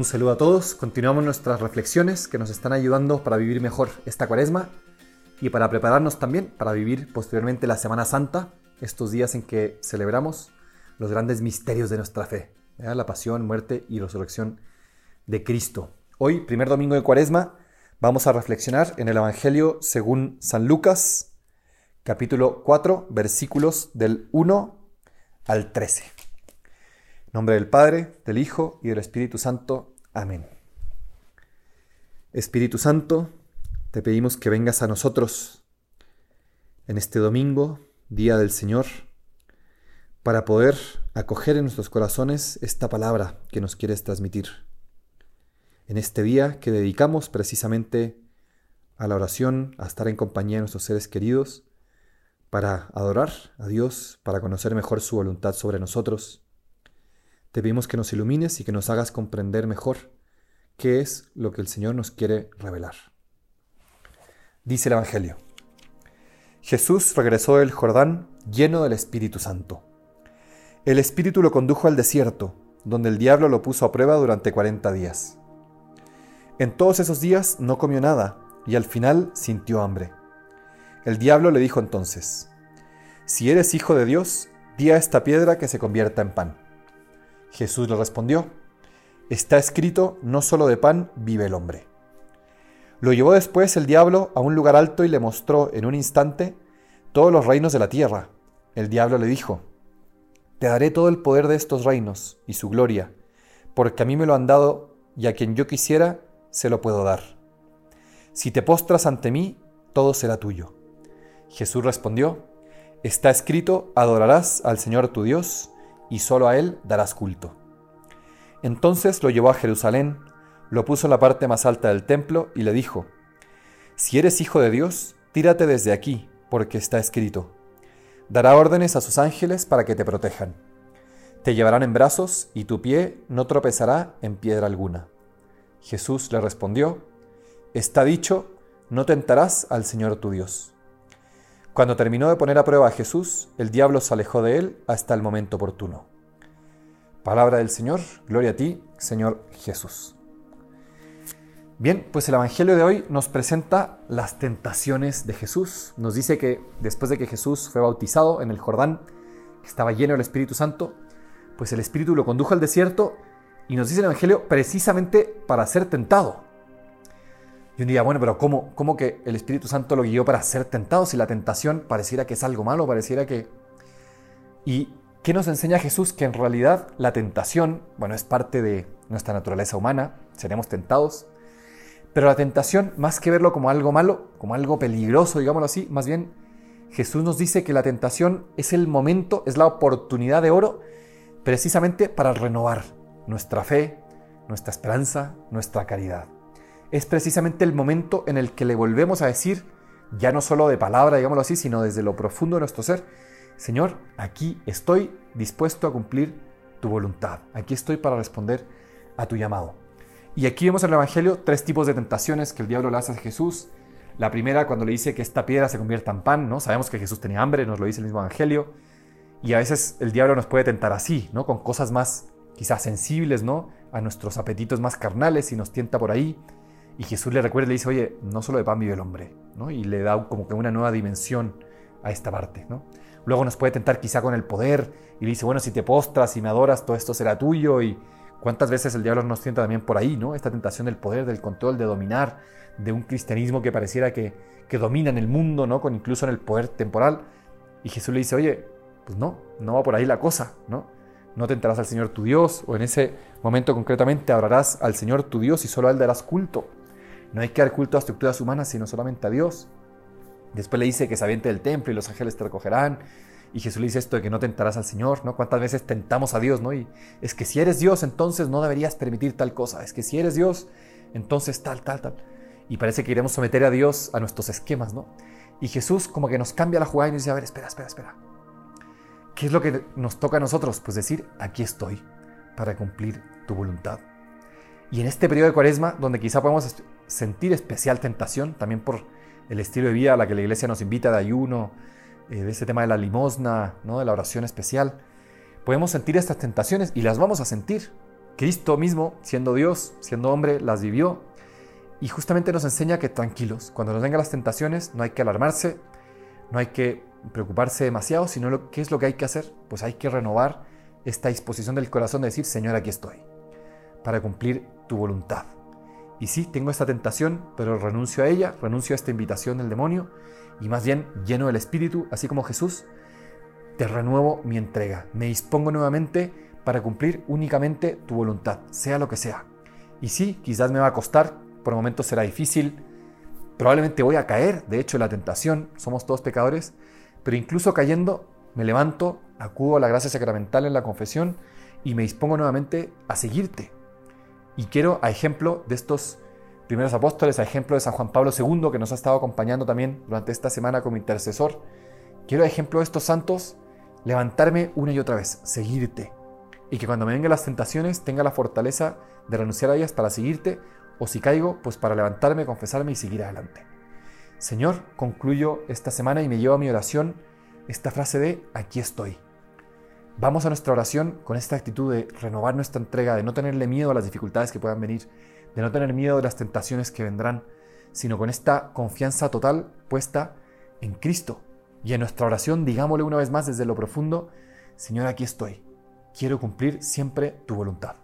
Un saludo a todos. Continuamos nuestras reflexiones que nos están ayudando para vivir mejor esta cuaresma y para prepararnos también para vivir posteriormente la Semana Santa, estos días en que celebramos los grandes misterios de nuestra fe, la pasión, muerte y resurrección de Cristo. Hoy, primer domingo de cuaresma, vamos a reflexionar en el Evangelio según San Lucas, capítulo 4, versículos del 1 al 13. Nombre del Padre, del Hijo y del Espíritu Santo. Amén. Espíritu Santo, te pedimos que vengas a nosotros en este domingo, día del Señor, para poder acoger en nuestros corazones esta palabra que nos quieres transmitir. En este día que dedicamos precisamente a la oración, a estar en compañía de nuestros seres queridos, para adorar a Dios, para conocer mejor su voluntad sobre nosotros. Te pedimos que nos ilumines y que nos hagas comprender mejor qué es lo que el Señor nos quiere revelar. Dice el Evangelio. Jesús regresó del Jordán lleno del Espíritu Santo. El Espíritu lo condujo al desierto, donde el diablo lo puso a prueba durante cuarenta días. En todos esos días no comió nada y al final sintió hambre. El diablo le dijo entonces, Si eres hijo de Dios, di a esta piedra que se convierta en pan. Jesús le respondió, Está escrito, no solo de pan vive el hombre. Lo llevó después el diablo a un lugar alto y le mostró en un instante todos los reinos de la tierra. El diablo le dijo, Te daré todo el poder de estos reinos y su gloria, porque a mí me lo han dado y a quien yo quisiera se lo puedo dar. Si te postras ante mí, todo será tuyo. Jesús respondió, Está escrito, adorarás al Señor tu Dios, y solo a Él darás culto. Entonces lo llevó a Jerusalén, lo puso en la parte más alta del templo y le dijo, Si eres hijo de Dios, tírate desde aquí, porque está escrito. Dará órdenes a sus ángeles para que te protejan. Te llevarán en brazos y tu pie no tropezará en piedra alguna. Jesús le respondió, Está dicho, no tentarás al Señor tu Dios. Cuando terminó de poner a prueba a Jesús, el diablo se alejó de él hasta el momento oportuno. Palabra del Señor, gloria a ti, Señor Jesús. Bien, pues el Evangelio de hoy nos presenta las tentaciones de Jesús. Nos dice que después de que Jesús fue bautizado en el Jordán, que estaba lleno del Espíritu Santo, pues el Espíritu lo condujo al desierto y nos dice el Evangelio precisamente para ser tentado. Y uno diría, bueno, pero ¿cómo, ¿cómo que el Espíritu Santo lo guió para ser tentado si la tentación pareciera que es algo malo, pareciera que... ¿Y qué nos enseña Jesús? Que en realidad la tentación, bueno, es parte de nuestra naturaleza humana, seremos tentados, pero la tentación, más que verlo como algo malo, como algo peligroso, digámoslo así, más bien Jesús nos dice que la tentación es el momento, es la oportunidad de oro precisamente para renovar, nuestra fe, nuestra esperanza, nuestra caridad. Es precisamente el momento en el que le volvemos a decir, ya no solo de palabra, digámoslo así, sino desde lo profundo de nuestro ser, Señor, aquí estoy dispuesto a cumplir tu voluntad. Aquí estoy para responder a tu llamado. Y aquí vemos en el Evangelio tres tipos de tentaciones que el diablo le hace a Jesús. La primera, cuando le dice que esta piedra se convierta en pan, ¿no? Sabemos que Jesús tenía hambre, nos lo dice el mismo Evangelio. Y a veces el diablo nos puede tentar así, ¿no? Con cosas más quizás sensibles, ¿no? A nuestros apetitos más carnales y nos tienta por ahí. Y Jesús le recuerda y le dice, oye, no solo de pan vive el hombre, ¿no? Y le da como que una nueva dimensión a esta parte, ¿no? Luego nos puede tentar quizá con el poder y le dice, bueno, si te postras y me adoras, todo esto será tuyo. Y cuántas veces el diablo nos tienta también por ahí, ¿no? Esta tentación del poder, del control, de dominar, de un cristianismo que pareciera que, que domina en el mundo, ¿no? Con incluso en el poder temporal. Y Jesús le dice, oye, pues no, no va por ahí la cosa, ¿no? No tentarás al Señor tu Dios, o en ese momento concretamente adorarás al Señor tu Dios y solo a Él darás culto. No hay que dar culto a estructuras humanas, sino solamente a Dios. Después le dice que se aviente del templo y los ángeles te recogerán. Y Jesús le dice esto de que no tentarás al Señor, ¿no? ¿Cuántas veces tentamos a Dios, ¿no? Y es que si eres Dios, entonces no deberías permitir tal cosa. Es que si eres Dios, entonces tal, tal, tal. Y parece que iremos someter a Dios a nuestros esquemas, ¿no? Y Jesús como que nos cambia la jugada y nos dice, a ver, espera, espera, espera. ¿Qué es lo que nos toca a nosotros? Pues decir, aquí estoy para cumplir tu voluntad. Y en este periodo de cuaresma, donde quizá podemos sentir especial tentación, también por el estilo de vida a la que la iglesia nos invita de ayuno, eh, de ese tema de la limosna, ¿no? de la oración especial, podemos sentir estas tentaciones y las vamos a sentir. Cristo mismo, siendo Dios, siendo hombre, las vivió y justamente nos enseña que tranquilos, cuando nos vengan las tentaciones no hay que alarmarse, no hay que preocuparse demasiado, sino lo, qué es lo que hay que hacer, pues hay que renovar esta disposición del corazón de decir, Señor, aquí estoy, para cumplir tu voluntad. Y sí, tengo esta tentación, pero renuncio a ella, renuncio a esta invitación del demonio, y más bien lleno del Espíritu, así como Jesús, te renuevo mi entrega, me dispongo nuevamente para cumplir únicamente tu voluntad, sea lo que sea. Y sí, quizás me va a costar, por momentos será difícil, probablemente voy a caer, de hecho, en la tentación, somos todos pecadores, pero incluso cayendo, me levanto, acudo a la gracia sacramental en la confesión y me dispongo nuevamente a seguirte. Y quiero, a ejemplo de estos primeros apóstoles, a ejemplo de San Juan Pablo II, que nos ha estado acompañando también durante esta semana como intercesor, quiero, a ejemplo de estos santos, levantarme una y otra vez, seguirte. Y que cuando me vengan las tentaciones tenga la fortaleza de renunciar a ellas para seguirte, o si caigo, pues para levantarme, confesarme y seguir adelante. Señor, concluyo esta semana y me llevo a mi oración esta frase de aquí estoy. Vamos a nuestra oración con esta actitud de renovar nuestra entrega, de no tenerle miedo a las dificultades que puedan venir, de no tener miedo de las tentaciones que vendrán, sino con esta confianza total puesta en Cristo. Y en nuestra oración digámosle una vez más desde lo profundo, Señor, aquí estoy. Quiero cumplir siempre tu voluntad.